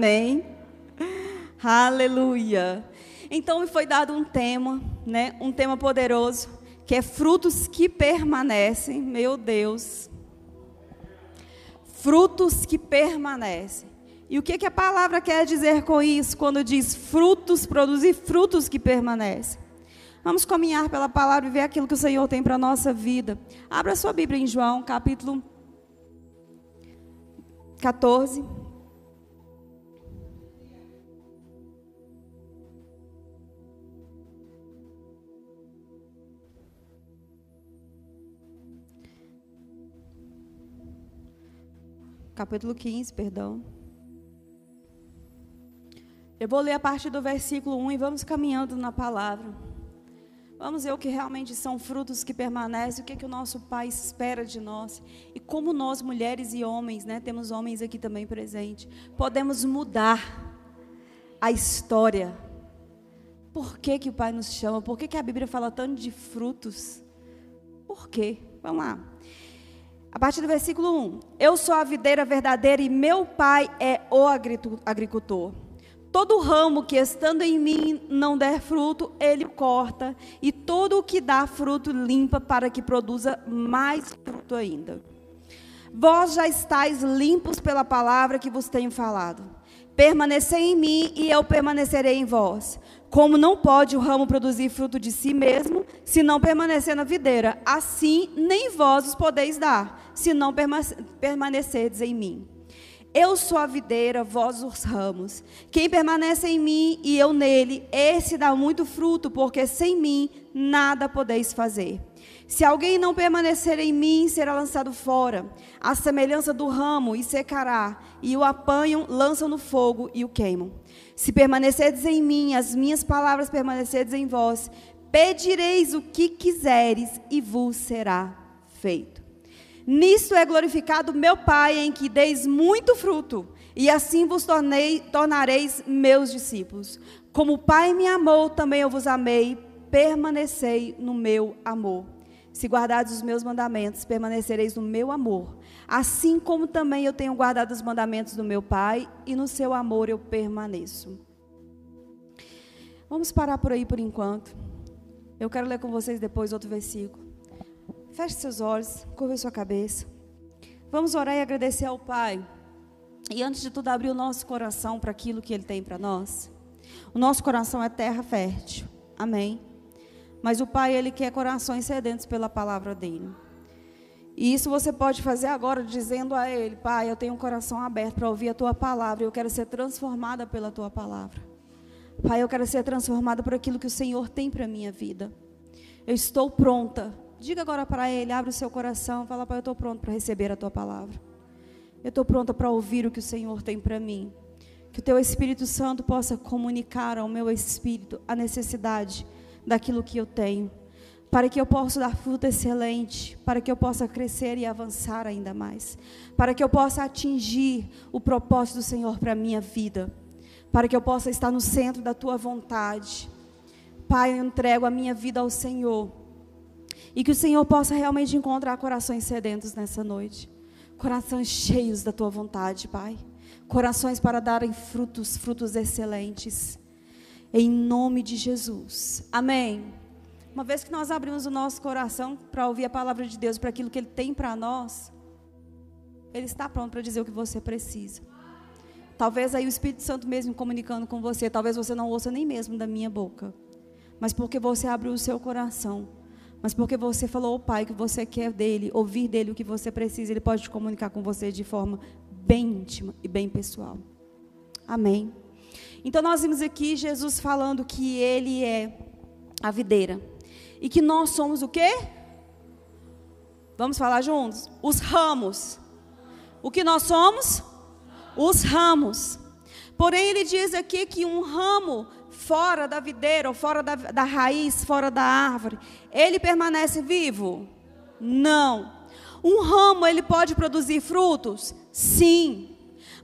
Amém. Aleluia. Então me foi dado um tema, né? Um tema poderoso, que é frutos que permanecem. Meu Deus. Frutos que permanecem. E o que, que a palavra quer dizer com isso, quando diz frutos, produzir frutos que permanecem? Vamos caminhar pela palavra e ver aquilo que o Senhor tem para a nossa vida. Abra sua Bíblia em João, capítulo 14. Capítulo 15, perdão. Eu vou ler a partir do versículo 1 e vamos caminhando na palavra. Vamos ver o que realmente são frutos que permanecem, o que, que o nosso Pai espera de nós. E como nós, mulheres e homens, né, temos homens aqui também presentes, podemos mudar a história. Por que, que o Pai nos chama? Por que, que a Bíblia fala tanto de frutos? Por quê? Vamos lá. A partir do versículo 1. Eu sou a videira verdadeira e meu Pai é o agricultor. Todo ramo que estando em mim não der fruto, ele corta, e todo o que dá fruto limpa para que produza mais fruto ainda. Vós já estáis limpos pela palavra que vos tenho falado. Permanecei em mim e eu permanecerei em vós. Como não pode o ramo produzir fruto de si mesmo, se não permanecer na videira, assim nem vós os podeis dar, se não permanecerdes em mim. Eu sou a videira, vós os ramos. Quem permanece em mim e eu nele, esse dá muito fruto, porque sem mim nada podeis fazer. Se alguém não permanecer em mim, será lançado fora, à semelhança do ramo, e secará, e o apanham, lançam no fogo e o queimam. Se permanecerdes em mim, as minhas palavras permanecerdes em vós, pedireis o que quiseres e vos será feito. Nisto é glorificado meu Pai, em que deis muito fruto, e assim vos tornei, tornareis meus discípulos. Como o Pai me amou, também eu vos amei, permanecei no meu amor. Se guardares os meus mandamentos, permanecereis no meu amor. Assim como também eu tenho guardado os mandamentos do meu Pai, e no seu amor eu permaneço. Vamos parar por aí por enquanto. Eu quero ler com vocês depois outro versículo. Feche seus olhos, curva sua cabeça. Vamos orar e agradecer ao Pai. E antes de tudo, abrir o nosso coração para aquilo que Ele tem para nós. O nosso coração é terra fértil. Amém. Mas o Pai, Ele quer corações sedentos pela palavra dEle. E isso você pode fazer agora, dizendo a Ele: Pai, eu tenho um coração aberto para ouvir a Tua palavra. Eu quero ser transformada pela Tua palavra. Pai, eu quero ser transformada por aquilo que o Senhor tem para a minha vida. Eu estou pronta Diga agora para Ele, abre o seu coração, fala, Pai, eu estou pronto para receber a Tua palavra. Eu estou pronta para ouvir o que o Senhor tem para mim. Que o Teu Espírito Santo possa comunicar ao meu espírito a necessidade daquilo que eu tenho. Para que eu possa dar fruto excelente, para que eu possa crescer e avançar ainda mais, para que eu possa atingir o propósito do Senhor para a minha vida, para que eu possa estar no centro da tua vontade. Pai, eu entrego a minha vida ao Senhor e que o Senhor possa realmente encontrar corações sedentos nessa noite. Corações cheios da tua vontade, Pai. Corações para darem frutos, frutos excelentes. Em nome de Jesus. Amém. Uma vez que nós abrimos o nosso coração para ouvir a palavra de Deus, para aquilo que Ele tem para nós, Ele está pronto para dizer o que você precisa. Talvez aí o Espírito Santo mesmo comunicando com você, talvez você não ouça nem mesmo da minha boca, mas porque você abriu o seu coração mas porque você falou ao Pai que você quer dele, ouvir dele o que você precisa, ele pode comunicar com você de forma bem íntima e bem pessoal. Amém. Então nós vimos aqui Jesus falando que ele é a videira e que nós somos o quê? Vamos falar juntos? Os ramos. O que nós somos? Os ramos. Porém, ele diz aqui que um ramo fora da videira, ou fora da, da raiz, fora da árvore, ele permanece vivo? Não. Um ramo, ele pode produzir frutos? Sim.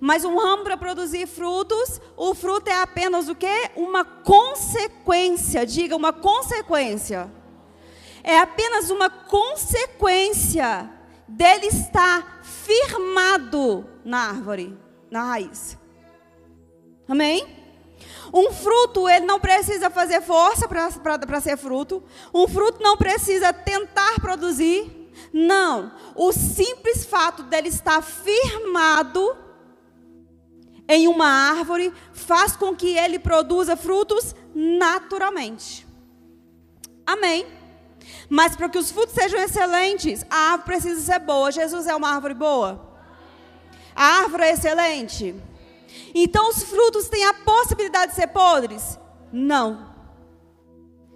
Mas um ramo para produzir frutos, o fruto é apenas o quê? Uma consequência. Diga, uma consequência. É apenas uma consequência dele estar firmado na árvore, na raiz. Amém? Um fruto, ele não precisa fazer força para ser fruto. Um fruto não precisa tentar produzir. Não. O simples fato dele estar firmado em uma árvore faz com que ele produza frutos naturalmente. Amém. Mas para que os frutos sejam excelentes, a árvore precisa ser boa. Jesus é uma árvore boa? A árvore é excelente? Então os frutos têm a possibilidade de ser podres? Não.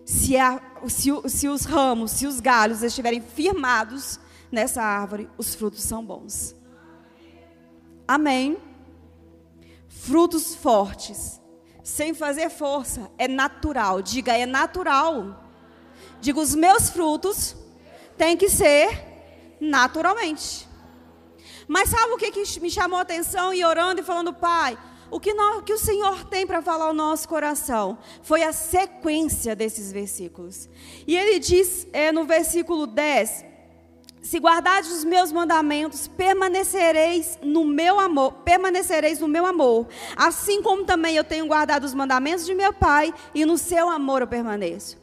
Se, a, se, se os ramos, se os galhos estiverem firmados nessa árvore, os frutos são bons. Amém. Frutos fortes, sem fazer força, é natural. Diga, é natural. Diga, os meus frutos têm que ser naturalmente. Mas sabe o que, que me chamou a atenção e orando e falando, Pai, o que, nós, o que o Senhor tem para falar ao nosso coração foi a sequência desses versículos. E ele diz é, no versículo 10: Se guardares os meus mandamentos, permanecereis no meu amor, permanecereis no meu amor, assim como também eu tenho guardado os mandamentos de meu Pai, e no seu amor eu permaneço.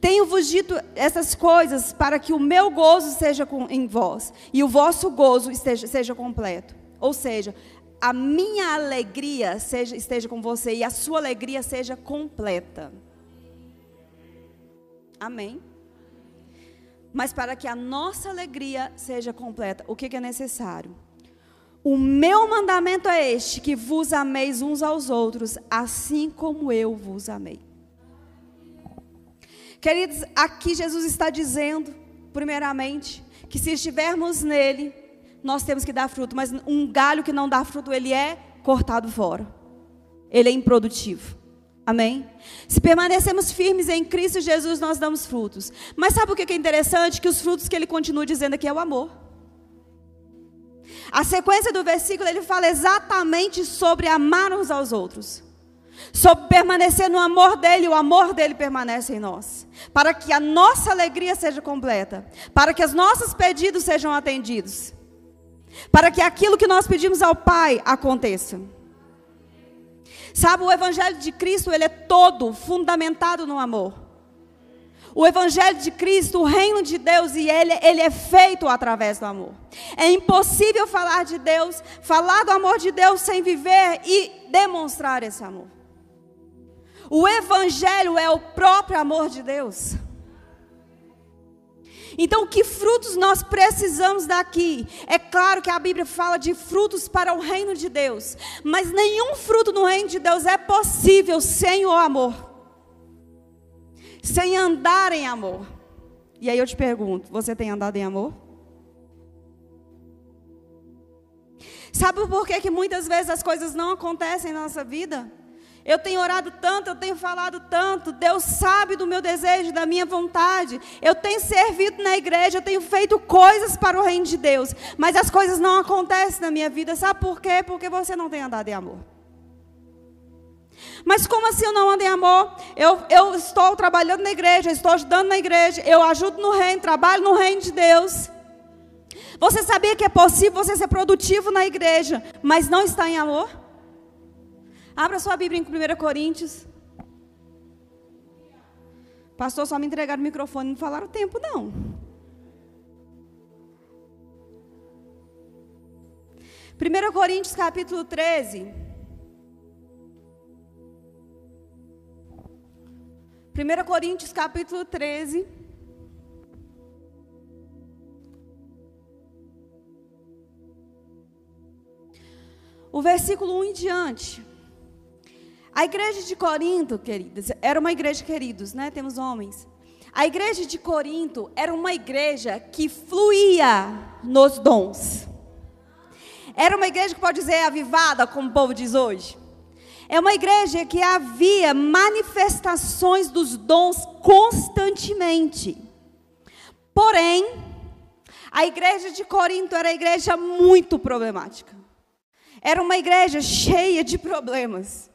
Tenho-vos dito essas coisas para que o meu gozo seja com, em vós e o vosso gozo esteja, seja completo. Ou seja, a minha alegria seja, esteja com você e a sua alegria seja completa. Amém? Mas para que a nossa alegria seja completa, o que, é necessário? O meu mandamento é este: que vos ameis uns aos outros, assim como eu vos amei. Queridos, aqui Jesus está dizendo, primeiramente, que se estivermos nele, nós temos que dar fruto, mas um galho que não dá fruto, ele é cortado fora. Ele é improdutivo. Amém? Se permanecemos firmes em Cristo Jesus, nós damos frutos. Mas sabe o que é interessante? Que os frutos que ele continua dizendo aqui é o amor. A sequência do versículo ele fala exatamente sobre amar uns aos outros sobre permanecer no amor dele, o amor dele permanece em nós, para que a nossa alegria seja completa, para que os nossos pedidos sejam atendidos, para que aquilo que nós pedimos ao Pai aconteça. Sabe, o evangelho de Cristo, ele é todo fundamentado no amor. O Evangelho de Cristo, o reino de Deus, e ele, ele é feito através do amor. É impossível falar de Deus, falar do amor de Deus sem viver e demonstrar esse amor. O Evangelho é o próprio amor de Deus. Então, que frutos nós precisamos daqui? É claro que a Bíblia fala de frutos para o reino de Deus, mas nenhum fruto no reino de Deus é possível sem o amor, sem andar em amor. E aí eu te pergunto: você tem andado em amor? Sabe por que, que muitas vezes as coisas não acontecem na nossa vida? Eu tenho orado tanto, eu tenho falado tanto. Deus sabe do meu desejo, da minha vontade. Eu tenho servido na igreja, eu tenho feito coisas para o reino de Deus. Mas as coisas não acontecem na minha vida. Sabe por quê? Porque você não tem andado em amor. Mas como assim eu não ando em amor? Eu, eu estou trabalhando na igreja, estou ajudando na igreja, eu ajudo no reino, trabalho no reino de Deus. Você sabia que é possível você ser produtivo na igreja, mas não está em amor? Abra sua Bíblia em 1 Coríntios. Pastor, só me entregaram o microfone e não falaram o tempo, não. Primeiro Coríntios capítulo 13. 1 Coríntios capítulo 13. O versículo 1 em diante. A igreja de Corinto, queridas, era uma igreja, queridos, né? Temos homens. A igreja de Corinto era uma igreja que fluía nos dons. Era uma igreja que pode dizer avivada, como o povo diz hoje. É uma igreja que havia manifestações dos dons constantemente. Porém, a igreja de Corinto era uma igreja muito problemática. Era uma igreja cheia de problemas.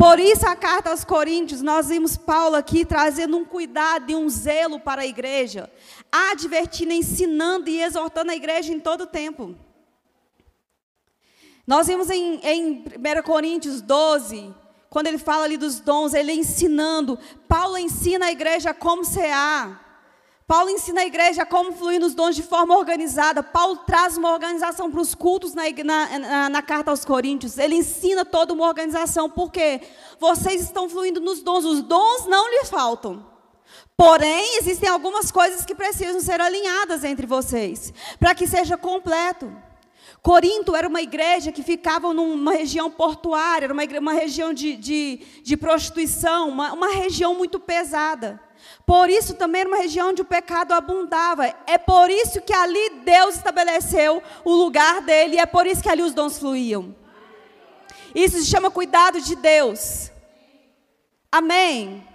Por isso, a carta aos Coríntios, nós vimos Paulo aqui trazendo um cuidado e um zelo para a igreja, advertindo, ensinando e exortando a igreja em todo o tempo. Nós vimos em, em 1 Coríntios 12, quando ele fala ali dos dons, ele ensinando. Paulo ensina a igreja como cear. Paulo ensina a igreja como fluir nos dons de forma organizada. Paulo traz uma organização para os cultos na, na, na, na, carta aos Coríntios. Ele ensina toda uma organização, porque vocês estão fluindo nos dons. Os dons não lhes faltam. Porém, existem algumas coisas que precisam ser alinhadas entre vocês, para que seja completo. Corinto era uma igreja que ficava numa região portuária, era uma, igreja, uma região de, de, de prostituição, uma, uma região muito pesada. Por isso também era uma região onde o pecado abundava. É por isso que ali Deus estabeleceu o lugar dele, e é por isso que ali os dons fluíam. Isso se chama cuidado de Deus. Amém.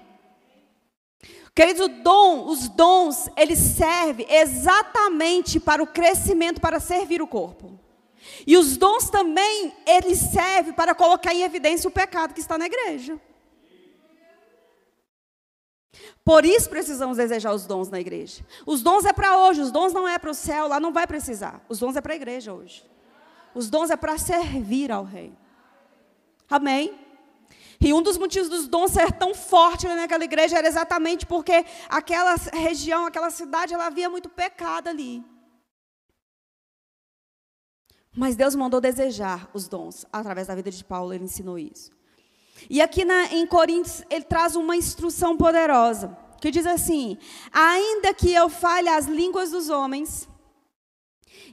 Queridos, o dom, os dons, eles servem exatamente para o crescimento, para servir o corpo. E os dons também, eles servem para colocar em evidência o pecado que está na igreja. Por isso precisamos desejar os dons na igreja. Os dons é para hoje, os dons não é para o céu, lá não vai precisar. Os dons é para a igreja hoje. Os dons é para servir ao rei. Amém? E um dos motivos dos dons ser tão forte naquela igreja era exatamente porque aquela região, aquela cidade, ela havia muito pecado ali. Mas Deus mandou desejar os dons. Através da vida de Paulo, ele ensinou isso. E aqui na, em Coríntios, ele traz uma instrução poderosa, que diz assim: Ainda que eu fale as línguas dos homens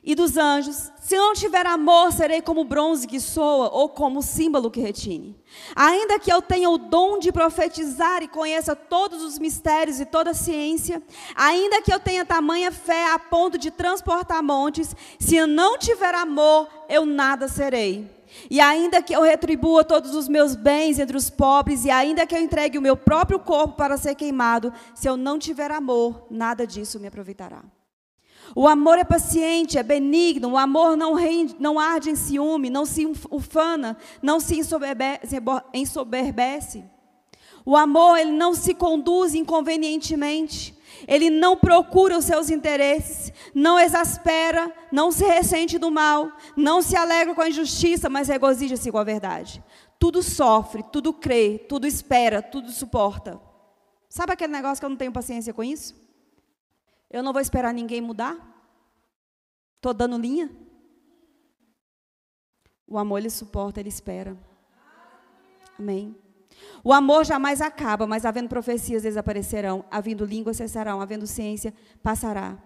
e dos anjos, se não tiver amor, serei como bronze que soa ou como símbolo que retine. Ainda que eu tenha o dom de profetizar e conheça todos os mistérios e toda a ciência, ainda que eu tenha tamanha fé a ponto de transportar montes, se eu não tiver amor, eu nada serei. E ainda que eu retribua todos os meus bens entre os pobres, e ainda que eu entregue o meu próprio corpo para ser queimado, se eu não tiver amor, nada disso me aproveitará. O amor é paciente, é benigno, o amor não, rende, não arde em ciúme, não se ufana, não se ensoberbece. O amor, ele não se conduz inconvenientemente. Ele não procura os seus interesses, não exaspera, não se ressente do mal, não se alegra com a injustiça, mas regozija-se com a verdade. Tudo sofre, tudo crê, tudo espera, tudo suporta. Sabe aquele negócio que eu não tenho paciência com isso? Eu não vou esperar ninguém mudar? Estou dando linha? O amor ele suporta, ele espera. Amém. O amor jamais acaba, mas havendo profecias desaparecerão, havendo línguas cessarão, havendo ciência passará.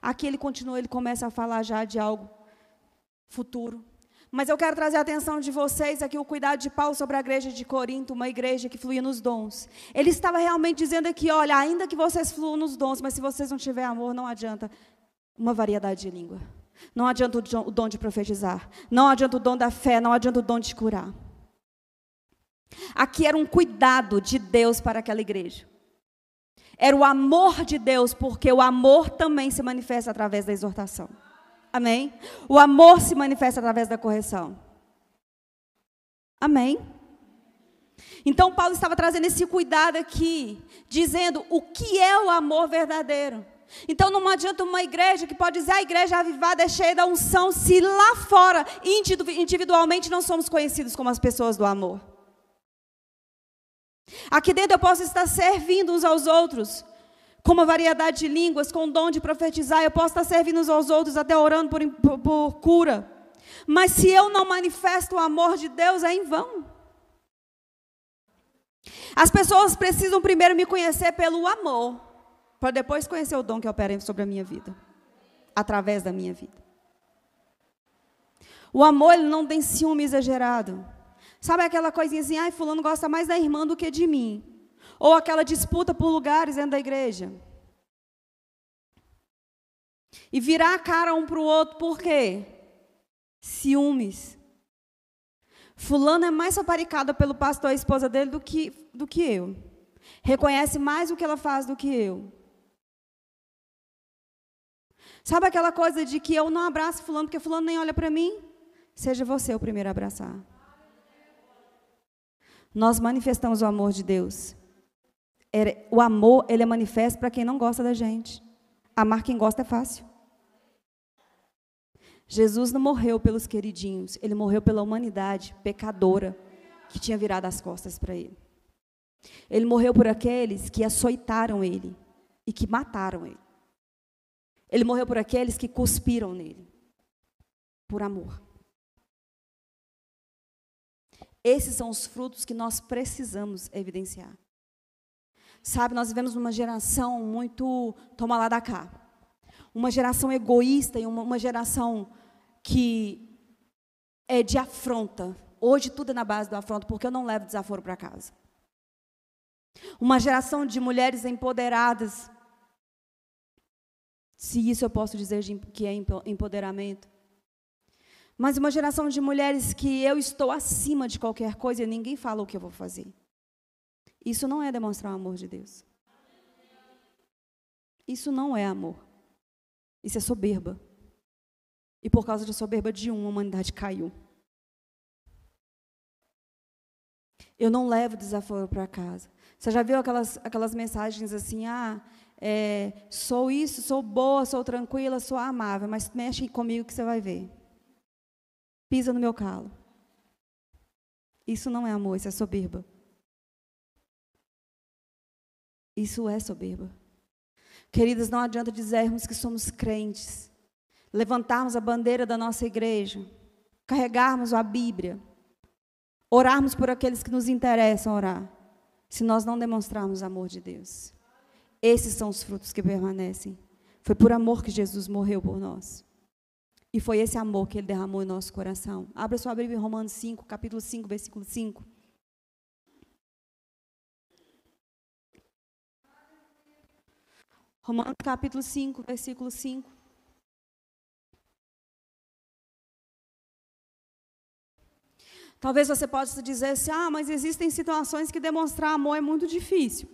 Aqui ele continua, ele começa a falar já de algo futuro. Mas eu quero trazer a atenção de vocês aqui o cuidado de Paulo sobre a igreja de Corinto, uma igreja que fluía nos dons. Ele estava realmente dizendo aqui, olha, ainda que vocês fluam nos dons, mas se vocês não tiverem amor, não adianta uma variedade de língua. Não adianta o dom de profetizar, não adianta o dom da fé, não adianta o dom de curar. Aqui era um cuidado de Deus para aquela igreja. Era o amor de Deus, porque o amor também se manifesta através da exortação. Amém? O amor se manifesta através da correção. Amém? Então, Paulo estava trazendo esse cuidado aqui, dizendo o que é o amor verdadeiro. Então, não adianta uma igreja que pode dizer a igreja avivada é cheia da unção, se lá fora, individualmente, não somos conhecidos como as pessoas do amor. Aqui dentro eu posso estar servindo uns aos outros, com uma variedade de línguas, com o dom de profetizar, eu posso estar servindo uns aos outros, até orando por, por, por cura. Mas se eu não manifesto o amor de Deus, é em vão. As pessoas precisam primeiro me conhecer pelo amor, para depois conhecer o dom que opera sobre a minha vida, através da minha vida. O amor ele não tem ciúme exagerado. Sabe aquela coisinha assim, ai, fulano gosta mais da irmã do que de mim. Ou aquela disputa por lugares dentro da igreja. E virar a cara um para o outro, por quê? Ciúmes. Fulano é mais saparicada pelo pastor e a esposa dele do que, do que eu. Reconhece mais o que ela faz do que eu. Sabe aquela coisa de que eu não abraço fulano porque fulano nem olha para mim? Seja você o primeiro a abraçar. Nós manifestamos o amor de Deus. O amor, ele é manifesto para quem não gosta da gente. Amar quem gosta é fácil. Jesus não morreu pelos queridinhos, ele morreu pela humanidade pecadora que tinha virado as costas para ele. Ele morreu por aqueles que açoitaram ele e que mataram ele. Ele morreu por aqueles que cuspiram nele, por amor. Esses são os frutos que nós precisamos evidenciar. Sabe, nós vivemos numa geração muito toma lá da cá. Uma geração egoísta e uma, uma geração que é de afronta. Hoje tudo é na base do afronto, porque eu não levo desaforo para casa. Uma geração de mulheres empoderadas. Se isso eu posso dizer que é empoderamento. Mas uma geração de mulheres que eu estou acima de qualquer coisa e ninguém fala o que eu vou fazer. Isso não é demonstrar o amor de Deus. Isso não é amor. Isso é soberba. E por causa da soberba de um, a humanidade caiu. Eu não levo desaforo para casa. Você já viu aquelas, aquelas mensagens assim, ah, é, sou isso, sou boa, sou tranquila, sou amável, mas mexe comigo que você vai ver. Pisa no meu calo. Isso não é amor, isso é soberba. Isso é soberba. Queridas, não adianta dizermos que somos crentes, levantarmos a bandeira da nossa igreja, carregarmos a Bíblia, orarmos por aqueles que nos interessam orar, se nós não demonstrarmos amor de Deus. Esses são os frutos que permanecem. Foi por amor que Jesus morreu por nós. E foi esse amor que ele derramou em nosso coração. Abra sua Bíblia em Romanos 5, capítulo 5, versículo 5. Romanos capítulo 5, versículo 5. Talvez você possa dizer assim: ah, mas existem situações que demonstrar amor é muito difícil.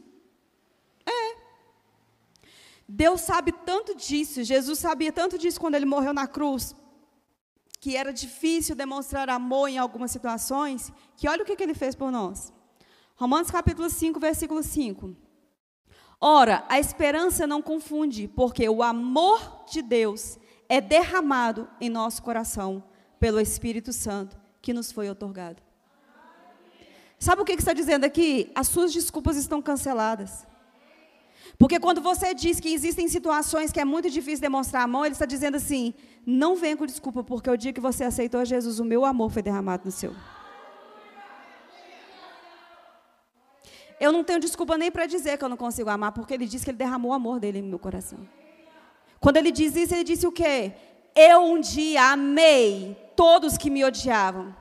É. Deus sabe tanto disso, Jesus sabia tanto disso quando ele morreu na cruz, que era difícil demonstrar amor em algumas situações, que olha o que, que ele fez por nós. Romanos capítulo 5, versículo 5. Ora, a esperança não confunde, porque o amor de Deus é derramado em nosso coração pelo Espírito Santo que nos foi otorgado. Sabe o que está dizendo aqui? As suas desculpas estão canceladas. Porque quando você diz que existem situações que é muito difícil demonstrar amor, ele está dizendo assim: não venha com desculpa, porque o dia que você aceitou Jesus, o meu amor foi derramado no seu. Eu não tenho desculpa nem para dizer que eu não consigo amar, porque ele disse que ele derramou o amor dele no meu coração. Quando ele diz isso, ele disse o quê? Eu um dia amei todos que me odiavam.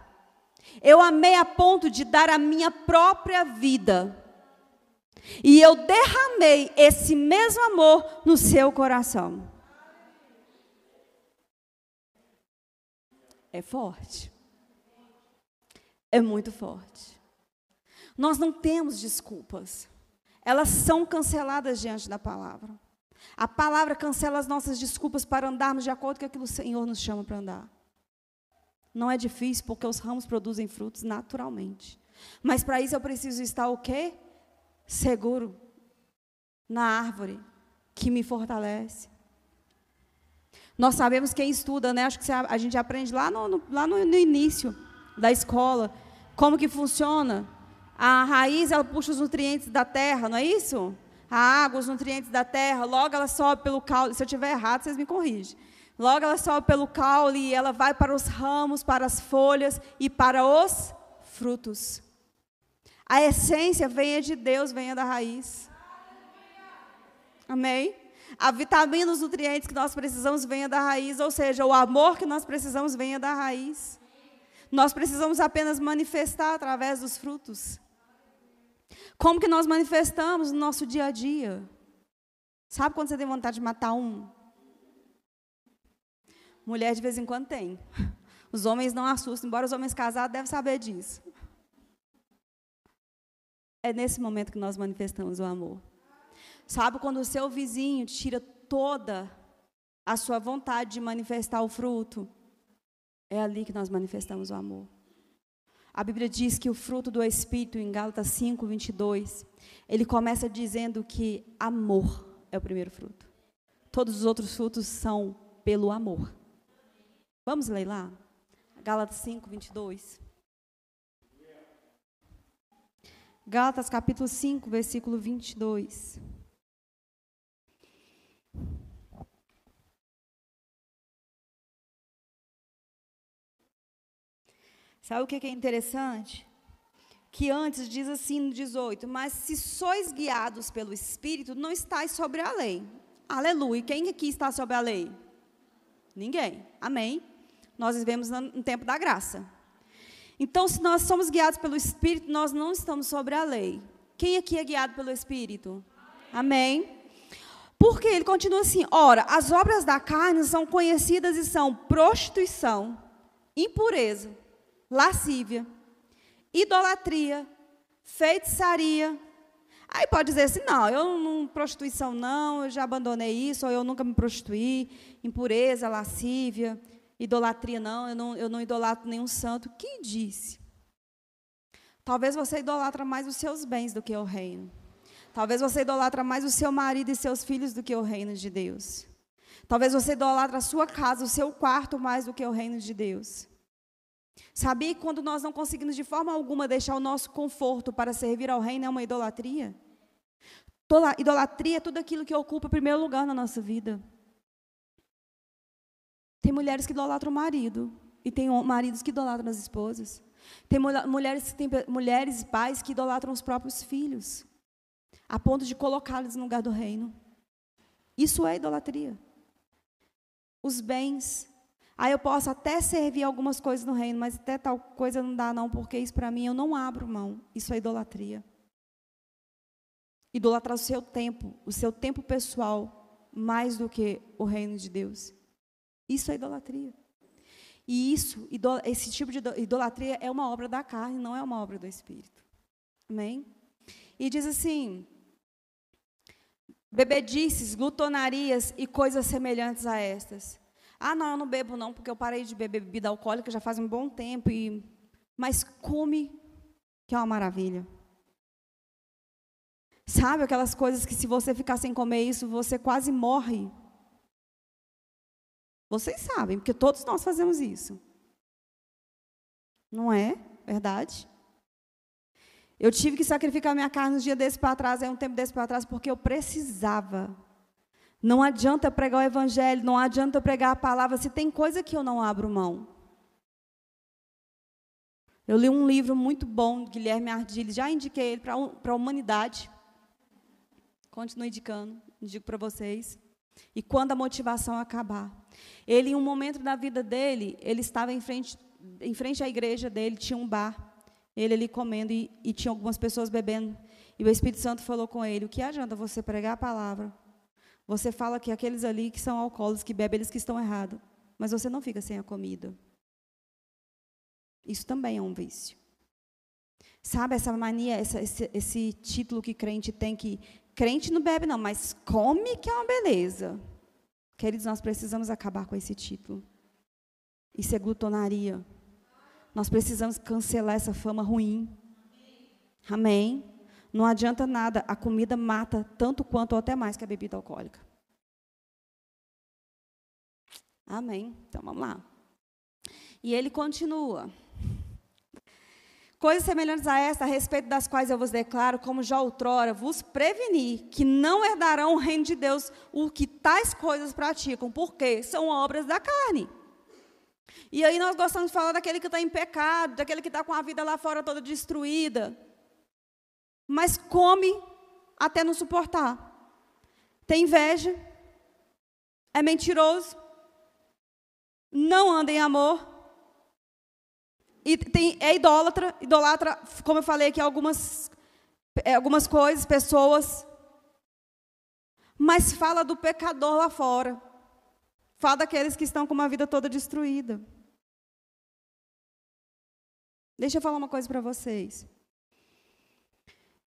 Eu amei a ponto de dar a minha própria vida. E eu derramei esse mesmo amor no seu coração. É forte. É muito forte. Nós não temos desculpas. Elas são canceladas diante da palavra. A palavra cancela as nossas desculpas para andarmos de acordo com aquilo que o Senhor nos chama para andar. Não é difícil, porque os ramos produzem frutos naturalmente. Mas para isso eu preciso estar o quê? Seguro na árvore que me fortalece. Nós sabemos quem estuda, né? Acho que a gente aprende lá no, no lá no, no início da escola como que funciona a raiz, ela puxa os nutrientes da terra, não é isso? A água, os nutrientes da terra, logo ela sobe pelo caule. Se eu estiver errado, vocês me corrigem. Logo ela sobe pelo caule e ela vai para os ramos, para as folhas e para os frutos. A essência venha de Deus, venha da raiz. Amém? A vitamina, os nutrientes que nós precisamos venha da raiz, ou seja, o amor que nós precisamos venha da raiz. Nós precisamos apenas manifestar através dos frutos. Como que nós manifestamos no nosso dia a dia? Sabe quando você tem vontade de matar um? Mulher de vez em quando tem. Os homens não assustam, embora os homens casados devem saber disso. É nesse momento que nós manifestamos o amor. Sabe quando o seu vizinho tira toda a sua vontade de manifestar o fruto? É ali que nós manifestamos o amor. A Bíblia diz que o fruto do Espírito, em Gálatas 5, 22, ele começa dizendo que amor é o primeiro fruto. Todos os outros frutos são pelo amor. Vamos ler lá? Gálatas 5, 22. Gálatas capítulo 5, versículo 22. Sabe o que é interessante? Que antes diz assim no 18: Mas se sois guiados pelo Espírito, não estáis sobre a lei. Aleluia. Quem aqui está sobre a lei? Ninguém. Amém. Nós vivemos no tempo da graça. Então, se nós somos guiados pelo Espírito, nós não estamos sobre a lei. Quem aqui é guiado pelo Espírito? Amém. Porque ele continua assim: ora, as obras da carne são conhecidas e são prostituição, impureza, lascívia, idolatria, feitiçaria. Aí pode dizer assim: não, eu não prostituição não, eu já abandonei isso, ou eu nunca me prostituí, impureza, lascívia, idolatria não, eu não, eu não idolatro nenhum santo. Quem disse? Talvez você idolatra mais os seus bens do que o reino. Talvez você idolatra mais o seu marido e seus filhos do que o reino de Deus. Talvez você idolatra a sua casa, o seu quarto mais do que o reino de Deus. Sabia que quando nós não conseguimos de forma alguma deixar o nosso conforto para servir ao reino é uma idolatria? Idolatria é tudo aquilo que ocupa o primeiro lugar na nossa vida. Tem mulheres que idolatram o marido e tem maridos que idolatram as esposas. Tem mulheres, tem mulheres e pais que idolatram os próprios filhos, a ponto de colocá-los no lugar do reino. Isso é idolatria. Os bens, Aí eu posso até servir algumas coisas no reino, mas até tal coisa não dá não, porque isso para mim eu não abro mão. Isso é idolatria. Idolatrar o seu tempo, o seu tempo pessoal, mais do que o reino de Deus. Isso é idolatria. E isso, esse tipo de idolatria é uma obra da carne, não é uma obra do Espírito. Amém? E diz assim: bebedices, glutonarias e coisas semelhantes a estas ah, não, eu não bebo não, porque eu parei de beber bebida alcoólica já faz um bom tempo. E... Mas come, que é uma maravilha. Sabe aquelas coisas que se você ficar sem comer isso, você quase morre. Vocês sabem, porque todos nós fazemos isso. Não é verdade? Eu tive que sacrificar minha carne um dia desse para trás, é um tempo desse para trás, porque eu precisava. Não adianta pregar o evangelho, não adianta pregar a palavra se tem coisa que eu não abro mão. Eu li um livro muito bom, Guilherme Ardilli, já indiquei ele para a humanidade. Continuo indicando, indico para vocês. E quando a motivação acabar. Ele, em um momento da vida dele, ele estava em frente, em frente à igreja dele, tinha um bar. Ele ali comendo e, e tinha algumas pessoas bebendo. E o Espírito Santo falou com ele: O que adianta você pregar a palavra você fala que aqueles ali que são alcoólicos, que bebem, eles que estão errados. Mas você não fica sem a comida. Isso também é um vício. Sabe essa mania, essa, esse, esse título que crente tem que crente não bebe não, mas come que é uma beleza. Queridos, nós precisamos acabar com esse título. Isso é glutonaria. Nós precisamos cancelar essa fama ruim. Amém. Não adianta nada, a comida mata tanto quanto ou até mais que a bebida alcoólica. Amém. Então vamos lá. E ele continua. Coisas semelhantes a esta, a respeito das quais eu vos declaro, como já outrora vos preveni, que não herdarão o reino de Deus o que tais coisas praticam, porque são obras da carne. E aí nós gostamos de falar daquele que está em pecado, daquele que está com a vida lá fora toda destruída mas come até não suportar. Tem inveja, é mentiroso, não anda em amor, e tem, é idólatra, idolatra, como eu falei aqui, algumas, é, algumas coisas, pessoas, mas fala do pecador lá fora, fala daqueles que estão com uma vida toda destruída. Deixa eu falar uma coisa para vocês.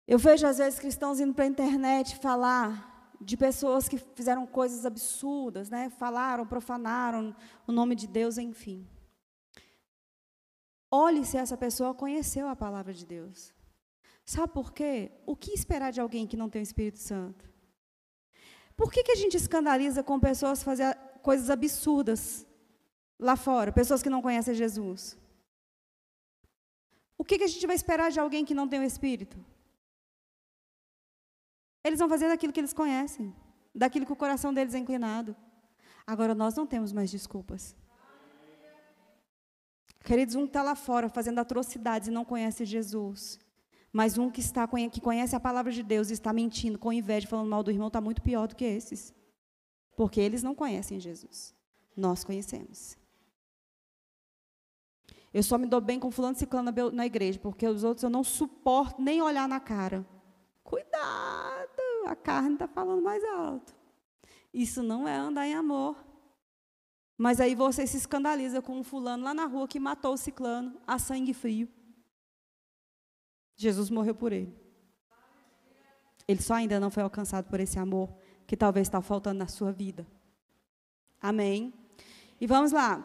Eu vejo às vezes cristãos indo para a internet falar de pessoas que fizeram coisas absurdas, né? Falaram, profanaram o nome de Deus, enfim. Olhe se essa pessoa conheceu a palavra de Deus. Sabe por quê? O que esperar de alguém que não tem o Espírito Santo? Por que, que a gente escandaliza com pessoas fazer coisas absurdas? lá fora, pessoas que não conhecem Jesus. O que, que a gente vai esperar de alguém que não tem o Espírito? Eles vão fazer daquilo que eles conhecem, daquilo que o coração deles é inclinado. Agora, nós não temos mais desculpas. Queridos, um está lá fora fazendo atrocidades e não conhece Jesus. Mas um que está que conhece a palavra de Deus e está mentindo, com inveja, falando mal do irmão, está muito pior do que esses. Porque eles não conhecem Jesus. Nós conhecemos. Eu só me dou bem com fulano ciclano na igreja, porque os outros eu não suporto nem olhar na cara. Cuidado, a carne está falando mais alto. Isso não é andar em amor. Mas aí você se escandaliza com um fulano lá na rua que matou o ciclano a sangue frio. Jesus morreu por ele. Ele só ainda não foi alcançado por esse amor que talvez está faltando na sua vida. Amém? E vamos lá.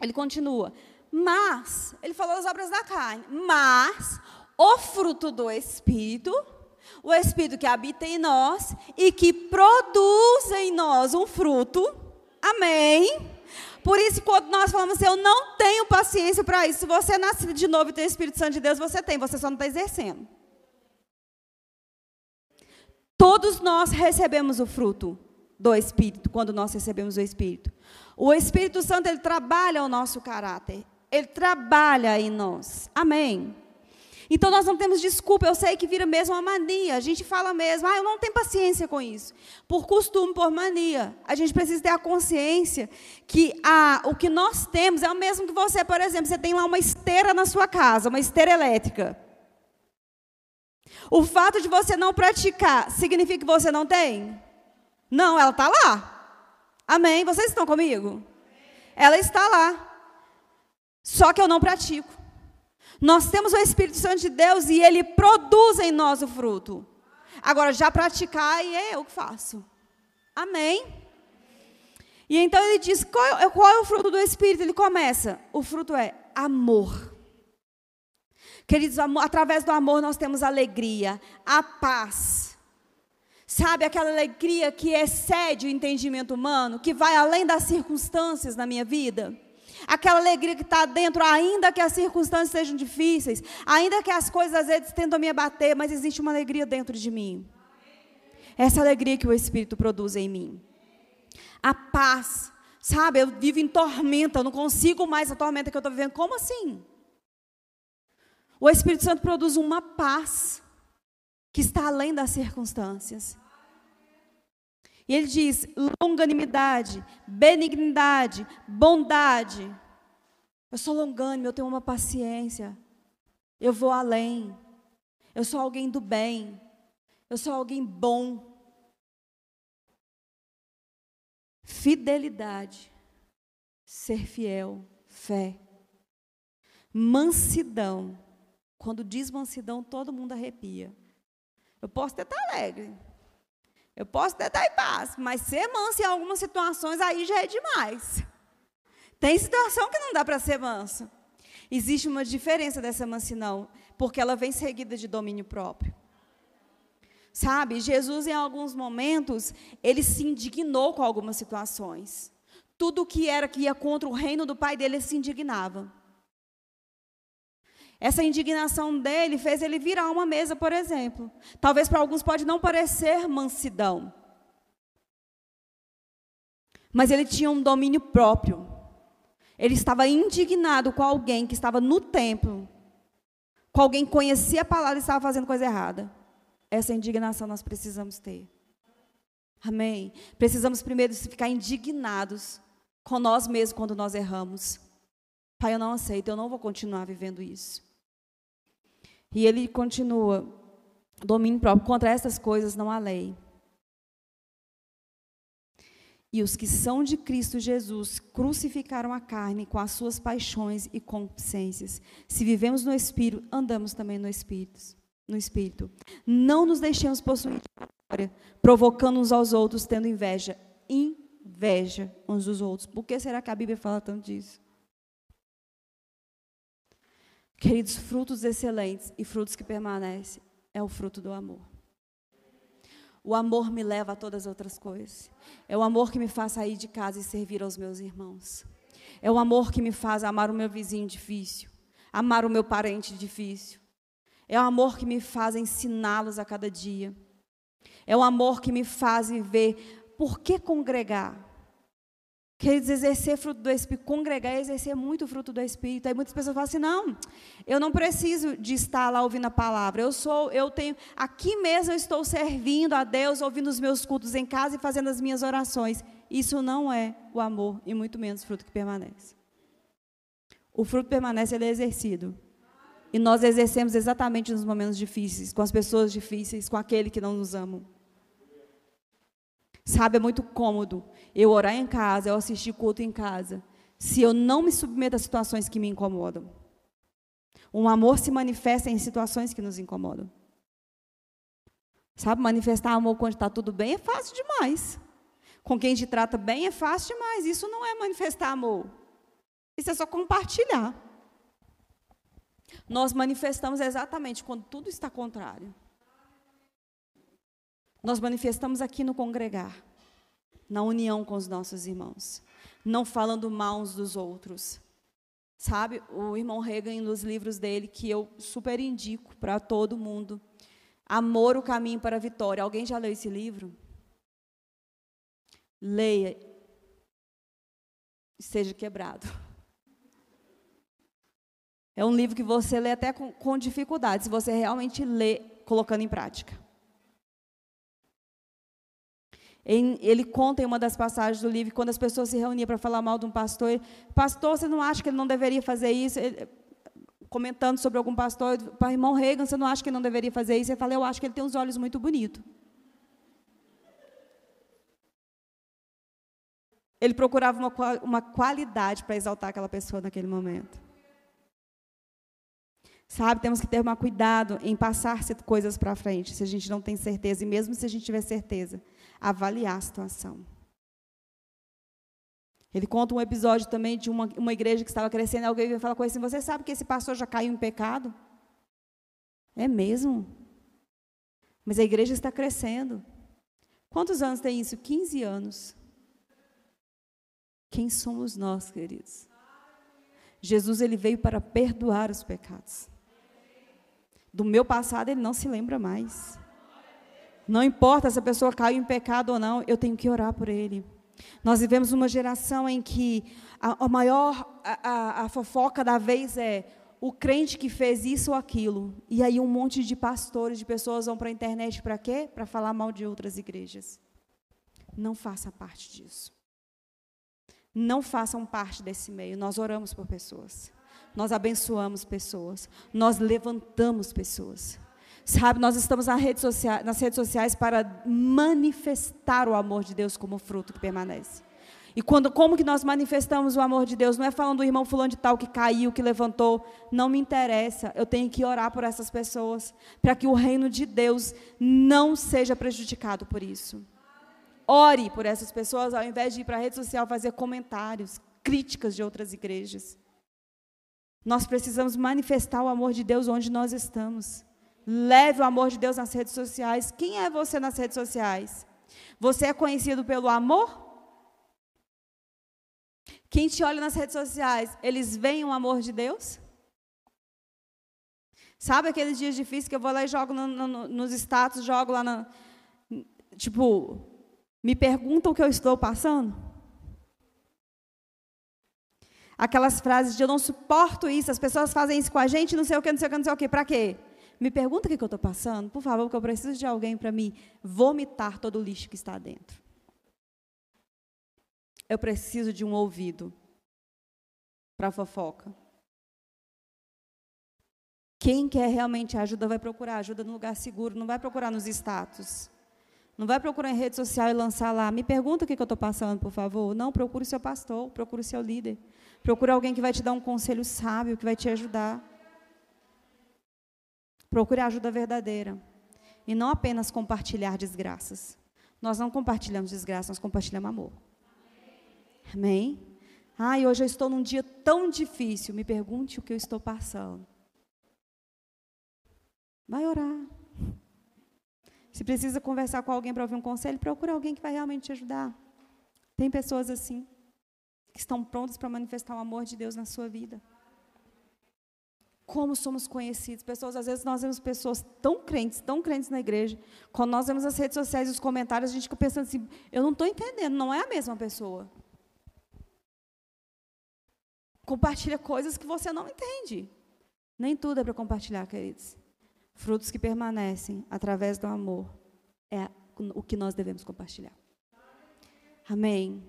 Ele continua. Mas, ele falou as obras da carne, mas o fruto do Espírito, o Espírito que habita em nós e que produz em nós um fruto, amém? Por isso, quando nós falamos assim, eu não tenho paciência para isso. Se você é nascido de novo e tem o Espírito Santo de Deus, você tem, você só não está exercendo. Todos nós recebemos o fruto do Espírito, quando nós recebemos o Espírito. O Espírito Santo, ele trabalha o nosso caráter. Ele trabalha em nós. Amém. Então nós não temos desculpa, eu sei que vira mesmo uma mania. A gente fala mesmo, ah, eu não tenho paciência com isso. Por costume, por mania. A gente precisa ter a consciência que a, o que nós temos é o mesmo que você, por exemplo, você tem lá uma esteira na sua casa, uma esteira elétrica. O fato de você não praticar significa que você não tem? Não, ela está lá. Amém? Vocês estão comigo? Ela está lá. Só que eu não pratico. Nós temos o Espírito Santo de Deus e ele produz em nós o fruto. Agora, já praticar, e é eu que faço. Amém? E então ele diz: qual é, qual é o fruto do Espírito? Ele começa: o fruto é amor. Queridos, através do amor nós temos alegria, a paz. Sabe aquela alegria que excede o entendimento humano, que vai além das circunstâncias na minha vida? Aquela alegria que está dentro, ainda que as circunstâncias sejam difíceis, ainda que as coisas às vezes tentam me abater, mas existe uma alegria dentro de mim. Essa alegria que o Espírito produz em mim. A paz, sabe? Eu vivo em tormenta, eu não consigo mais a tormenta que eu estou vivendo. Como assim? O Espírito Santo produz uma paz que está além das circunstâncias. E ele diz: longanimidade, benignidade, bondade. Eu sou longânimo, eu tenho uma paciência. Eu vou além. Eu sou alguém do bem. Eu sou alguém bom. Fidelidade, ser fiel, fé. Mansidão. Quando diz mansidão, todo mundo arrepia. Eu posso até estar alegre, eu posso até estar em paz, mas ser manso em algumas situações aí já é demais. Tem situação que não dá para ser manso. Existe uma diferença dessa mansidão, porque ela vem seguida de domínio próprio. Sabe, Jesus em alguns momentos, ele se indignou com algumas situações. Tudo que era que ia contra o reino do pai dele, ele se indignava. Essa indignação dele fez ele virar uma mesa, por exemplo. Talvez para alguns pode não parecer mansidão. Mas ele tinha um domínio próprio. Ele estava indignado com alguém que estava no templo, com alguém que conhecia a palavra e estava fazendo coisa errada. Essa indignação nós precisamos ter. Amém? Precisamos primeiro ficar indignados com nós mesmos quando nós erramos. Pai, eu não aceito, eu não vou continuar vivendo isso. E ele continua: domínio próprio. Contra essas coisas não há lei. E os que são de Cristo Jesus crucificaram a carne com as suas paixões e concupiscências. Se vivemos no Espírito, andamos também no Espírito. No Espírito. Não nos deixemos possuir de provocando uns aos outros, tendo inveja. Inveja uns dos outros. Por que será que a Bíblia fala tanto disso? Queridos, frutos excelentes e frutos que permanecem é o fruto do amor. O amor me leva a todas as outras coisas. É o amor que me faz sair de casa e servir aos meus irmãos. É o amor que me faz amar o meu vizinho difícil, amar o meu parente difícil. É o amor que me faz ensiná-los a cada dia. É o amor que me faz ver por que congregar. Queridos, exercer fruto do Espírito, congregar exercer muito fruto do Espírito. Aí muitas pessoas falam assim: não, eu não preciso de estar lá ouvindo a palavra. Eu sou, eu tenho, aqui mesmo eu estou servindo a Deus, ouvindo os meus cultos em casa e fazendo as minhas orações. Isso não é o amor, e muito menos fruto que permanece. O fruto permanece, ele é exercido. E nós exercemos exatamente nos momentos difíceis, com as pessoas difíceis, com aquele que não nos amam. Sabe, é muito cômodo eu orar em casa, eu assistir culto em casa, se eu não me submeto a situações que me incomodam. Um amor se manifesta em situações que nos incomodam. Sabe, manifestar amor quando está tudo bem é fácil demais. Com quem te trata bem é fácil demais. Isso não é manifestar amor. Isso é só compartilhar. Nós manifestamos exatamente quando tudo está contrário. Nós manifestamos aqui no congregar, na união com os nossos irmãos, não falando mal uns dos outros. Sabe, o irmão Reagan, nos livros dele, que eu super indico para todo mundo, Amor, o caminho para a vitória. Alguém já leu esse livro? Leia. Seja quebrado. É um livro que você lê até com, com dificuldade, se você realmente lê colocando em prática. Ele conta em uma das passagens do livro, quando as pessoas se reuniam para falar mal de um pastor, pastor, você não acha que ele não deveria fazer isso? Ele, comentando sobre algum pastor, para irmão Reagan, você não acha que ele não deveria fazer isso? Ele fala, eu acho que ele tem uns olhos muito bonitos. Ele procurava uma, uma qualidade para exaltar aquela pessoa naquele momento. Sabe, temos que ter um cuidado em passar coisas para frente, se a gente não tem certeza, e mesmo se a gente tiver certeza, avaliar a situação. Ele conta um episódio também de uma, uma igreja que estava crescendo, alguém veio falar com ele assim, você sabe que esse pastor já caiu em pecado? É mesmo? Mas a igreja está crescendo. Quantos anos tem isso? 15 anos. Quem somos nós, queridos? Jesus ele veio para perdoar os pecados. Do meu passado ele não se lembra mais. Não importa se a pessoa caiu em pecado ou não, eu tenho que orar por ele. Nós vivemos uma geração em que a, a maior a, a, a fofoca da vez é o crente que fez isso ou aquilo. E aí um monte de pastores, de pessoas vão para a internet para quê? Para falar mal de outras igrejas. Não faça parte disso. Não façam parte desse meio. Nós oramos por pessoas. Nós abençoamos pessoas. Nós levantamos pessoas. Sabe, nós estamos nas redes, sociais, nas redes sociais para manifestar o amor de Deus como fruto que permanece. E quando, como que nós manifestamos o amor de Deus? Não é falando do irmão fulano de tal que caiu, que levantou. Não me interessa. Eu tenho que orar por essas pessoas, para que o reino de Deus não seja prejudicado por isso. Ore por essas pessoas, ao invés de ir para a rede social fazer comentários, críticas de outras igrejas. Nós precisamos manifestar o amor de Deus onde nós estamos. Leve o amor de Deus nas redes sociais. Quem é você nas redes sociais? Você é conhecido pelo amor? Quem te olha nas redes sociais, eles veem o amor de Deus? Sabe aqueles dias difíceis que eu vou lá e jogo no, no, nos status, jogo lá na. Tipo, me perguntam o que eu estou passando? Aquelas frases de eu não suporto isso, as pessoas fazem isso com a gente, não sei o que, não sei o que, não sei o que, para quê? Me pergunta o que eu estou passando, por favor, porque eu preciso de alguém para me vomitar todo o lixo que está dentro. Eu preciso de um ouvido para fofoca. Quem quer realmente ajuda vai procurar ajuda no lugar seguro, não vai procurar nos status. Não vai procurar em rede social e lançar lá. Me pergunta o que eu estou passando, por favor. Não, procure o seu pastor, procure o seu líder. Procure alguém que vai te dar um conselho sábio, que vai te ajudar. Procure ajuda verdadeira. E não apenas compartilhar desgraças. Nós não compartilhamos desgraças, nós compartilhamos amor. Amém? Ai, hoje eu estou num dia tão difícil. Me pergunte o que eu estou passando. Vai orar. Se precisa conversar com alguém para ouvir um conselho, procure alguém que vai realmente te ajudar. Tem pessoas assim. que estão prontas para manifestar o amor de Deus na sua vida. Como somos conhecidos. Pessoas, às vezes nós vemos pessoas tão crentes, tão crentes na igreja, quando nós vemos as redes sociais e os comentários, a gente fica pensando assim, eu não estou entendendo, não é a mesma pessoa. Compartilha coisas que você não entende. Nem tudo é para compartilhar, queridos. Frutos que permanecem através do amor é o que nós devemos compartilhar. Amém.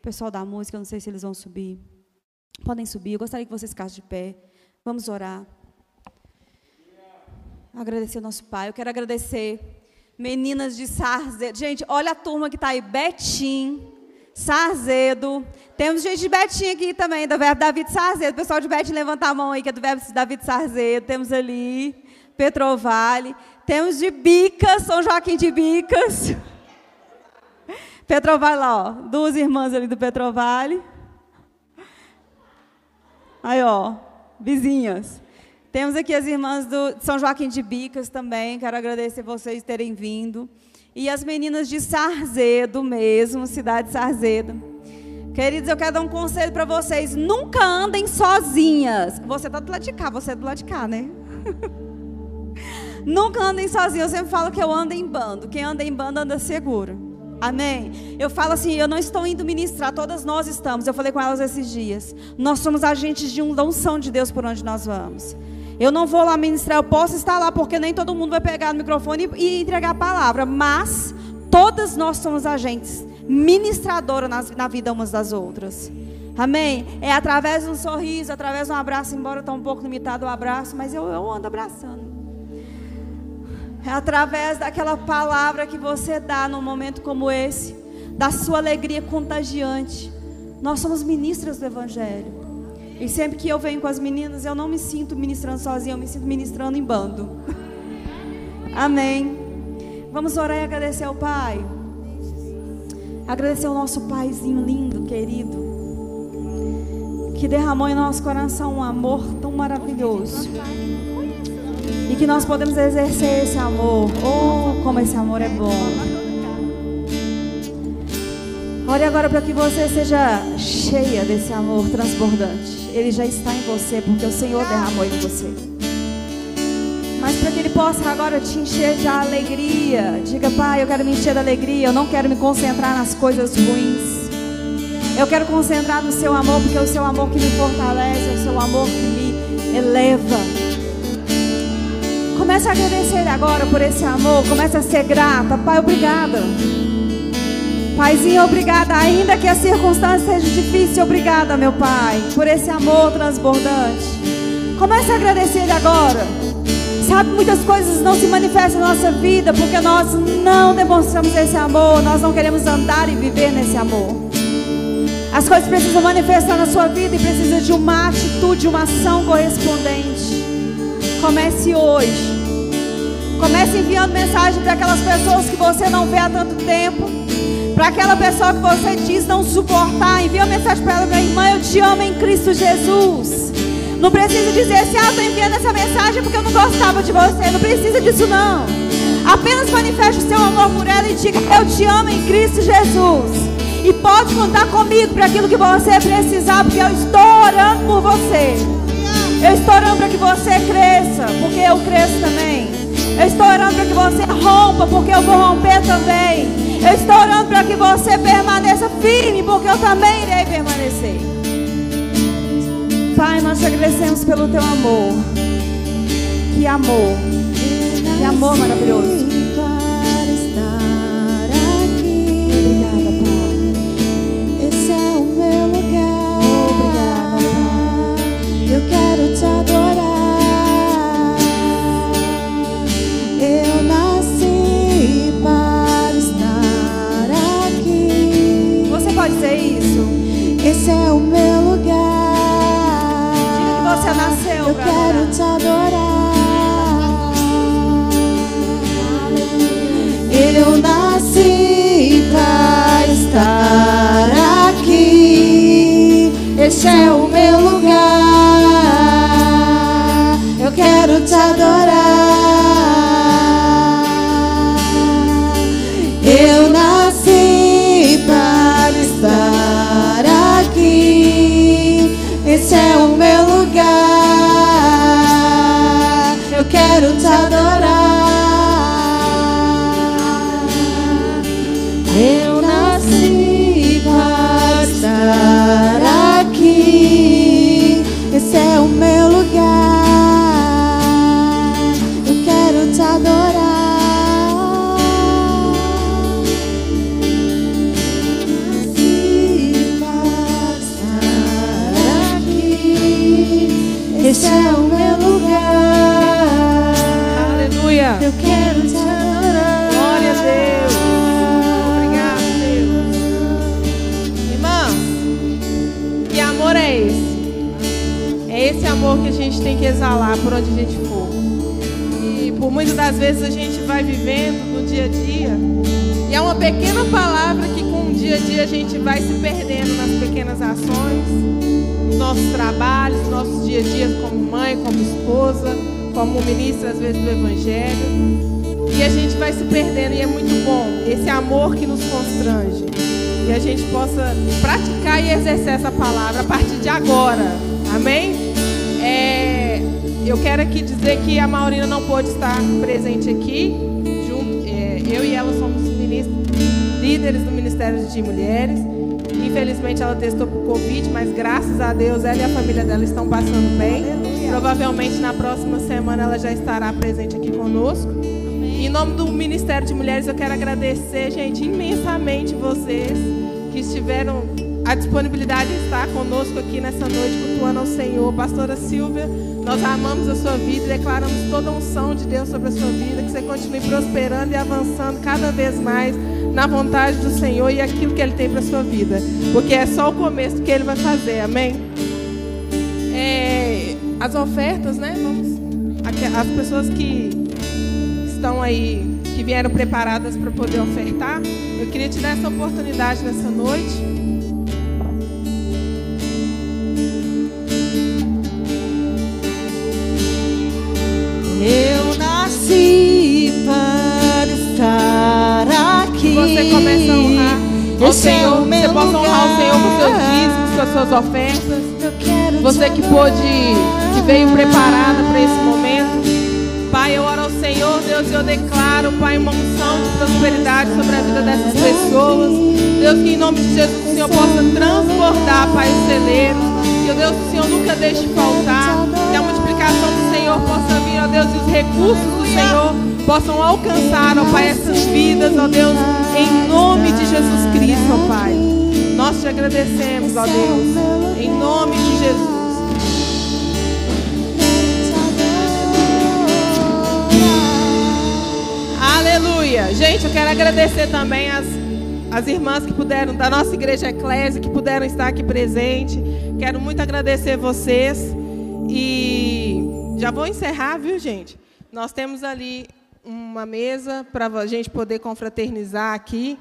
Pessoal da música, eu não sei se eles vão subir. Podem subir. Eu gostaria que vocês ficassem de pé. Vamos orar. Agradecer ao nosso Pai. Eu quero agradecer meninas de Sarzedo. Gente, olha a turma que está aí. Betim, Sarzedo. Temos gente de Betim aqui também, do verbo David Sarzedo. Pessoal de Betim, levanta a mão aí, que é do verbo David Sarzedo. Temos ali Petrovale. Temos de Bicas, São Joaquim de Bicas. Petrovale lá, ó. Duas irmãs ali do Petrovale. Aí, ó, vizinhas. Temos aqui as irmãs do São Joaquim de Bicas também. Quero agradecer vocês terem vindo. E as meninas de Sarzedo mesmo, cidade de Sarzedo. Queridos, eu quero dar um conselho para vocês. Nunca andem sozinhas. Você está do lado de cá, você é do lado de cá, né? Nunca andem sozinhos. Eu sempre falo que eu ando em bando. Quem anda em bando anda seguro. Amém. Eu falo assim, eu não estou indo ministrar, todas nós estamos. Eu falei com elas esses dias. Nós somos agentes de uma unção de Deus por onde nós vamos. Eu não vou lá ministrar, eu posso estar lá porque nem todo mundo vai pegar no microfone e, entregar a palavra, mas todas nós somos agentes ministradora na, vida umas das outras. Amém? É através de um sorriso, através de um abraço, embora está um pouco limitado o abraço, mas eu, eu ando abraçando. É através daquela palavra que você dá num momento como esse, da sua alegria contagiante. Nós somos ministras do Evangelho. E sempre que eu venho com as meninas, eu não me sinto ministrando sozinha, eu me sinto ministrando em bando. Amém. Vamos orar e agradecer ao Pai. Agradecer ao nosso Paizinho lindo, querido, que derramou em nosso coração um amor tão maravilhoso. Que nós podemos exercer esse amor. Oh, como esse amor é bom. Ore agora para que você seja cheia desse amor transbordante. Ele já está em você, porque o Senhor derramou em você. Mas para que Ele possa agora te encher de alegria. Diga, Pai, eu quero me encher de alegria. Eu não quero me concentrar nas coisas ruins. Eu quero concentrar no Seu amor, porque é o Seu amor que me fortalece, é o Seu amor que me eleva. Comece a agradecer agora por esse amor. Comece a ser grata. Pai, obrigada. Paizinho, obrigada. Ainda que a circunstância seja difícil, obrigada, meu Pai, por esse amor transbordante. Comece a agradecer agora. Sabe, muitas coisas não se manifestam na nossa vida porque nós não demonstramos esse amor, nós não queremos andar e viver nesse amor. As coisas precisam manifestar na sua vida e precisa de uma atitude, uma ação correspondente. Comece hoje Comece enviando mensagem para aquelas pessoas que você não vê há tanto tempo. Para aquela pessoa que você diz não suportar. Envia uma mensagem para ela, minha irmã, eu te amo em Cristo Jesus. Não precisa dizer assim, ah, estou enviando essa mensagem porque eu não gostava de você. Não precisa disso não. Apenas manifeste o seu amor por ela e diga, eu te amo em Cristo Jesus. E pode contar comigo para aquilo que você precisar, porque eu estou orando por você. Eu estou orando para que você cresça, porque eu cresço também. Eu estou orando para que você rompa, porque eu vou romper também. Eu estou orando para que você permaneça firme, porque eu também irei permanecer. Pai, nós te agradecemos pelo teu amor. Que amor. Que amor maravilhoso. Esse é o meu lugar. Diga que você nasceu Eu quero te adorar. Eu nasci para estar aqui. Esse é o meu lugar. Eu quero te adorar. da da da amor que a gente tem que exalar por onde a gente for. E por muitas das vezes a gente vai vivendo no dia a dia. E é uma pequena palavra que com o dia a dia a gente vai se perdendo nas pequenas ações, nos nossos trabalhos, nos nossos dia a dia como mãe, como esposa, como ministra às vezes do Evangelho. E a gente vai se perdendo e é muito bom esse amor que nos constrange. E a gente possa praticar e exercer essa palavra a partir de agora. Amém? Eu quero aqui dizer que a Maurina não pôde estar presente aqui. Junto, é, eu e ela somos ministros, líderes do Ministério de Mulheres. Infelizmente ela testou por Covid, mas graças a Deus ela e a família dela estão passando bem. Provavelmente na próxima semana ela já estará presente aqui conosco. Em nome do Ministério de Mulheres, eu quero agradecer, gente, imensamente vocês que estiveram a disponibilidade de estar conosco aqui nessa noite, cultuando ao Senhor. Pastora Silvia, nós amamos a sua vida e declaramos toda a unção de Deus sobre a sua vida, que você continue prosperando e avançando cada vez mais na vontade do Senhor e aquilo que Ele tem para a sua vida, porque é só o começo que Ele vai fazer, amém? É, as ofertas, né? Vamos, as pessoas que estão aí, que vieram preparadas para poder ofertar, eu queria te dar essa oportunidade nessa noite. Você começa a honrar ao é Senhor, você possa honrar o Senhor com seus dízimos, com as suas ofertas. Você que pôde, que veio preparada para esse momento. Pai, eu oro ao Senhor, Deus, e eu declaro, Pai, uma unção de prosperidade sobre a vida dessas pessoas. Deus, que em nome de Jesus o Senhor possa transbordar, Pai, os celeiros. Que, ó Deus, o Senhor nunca deixe faltar. Que Senhor possa vir, ó Deus, e os recursos do Senhor possam alcançar, ó Pai, essas vidas, ó Deus, em nome de Jesus Cristo, ó Pai. Nós te agradecemos, ó Deus, em nome de Jesus. Aleluia. Gente, eu quero agradecer também as, as irmãs que puderam, da nossa igreja Eclésia, que puderam estar aqui presente. Quero muito agradecer vocês. E já vou encerrar, viu, gente? Nós temos ali uma mesa para a gente poder confraternizar aqui.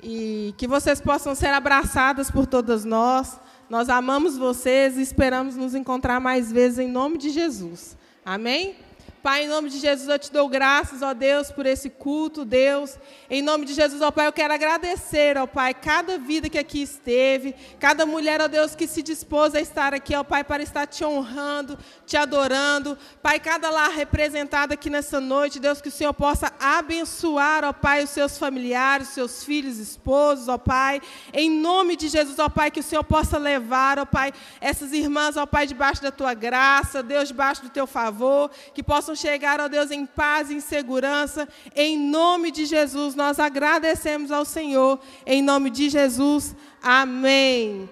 E que vocês possam ser abraçadas por todas nós. Nós amamos vocês e esperamos nos encontrar mais vezes em nome de Jesus. Amém? Pai, em nome de Jesus, eu te dou graças, ó Deus, por esse culto, Deus. Em nome de Jesus, ó Pai, eu quero agradecer, ó Pai, cada vida que aqui esteve, cada mulher, ó Deus, que se dispôs a estar aqui, ó Pai, para estar te honrando, te adorando. Pai, cada lar representado aqui nessa noite, Deus, que o Senhor possa abençoar, ó Pai, os seus familiares, os seus filhos, esposos, ó Pai. Em nome de Jesus, ó Pai, que o Senhor possa levar, ó Pai, essas irmãs, ó Pai, debaixo da tua graça, Deus, debaixo do teu favor, que possam chegar, ó Deus, em paz e em segurança. Em nome de Jesus, nós agradecemos ao Senhor. Em nome de Jesus, amém.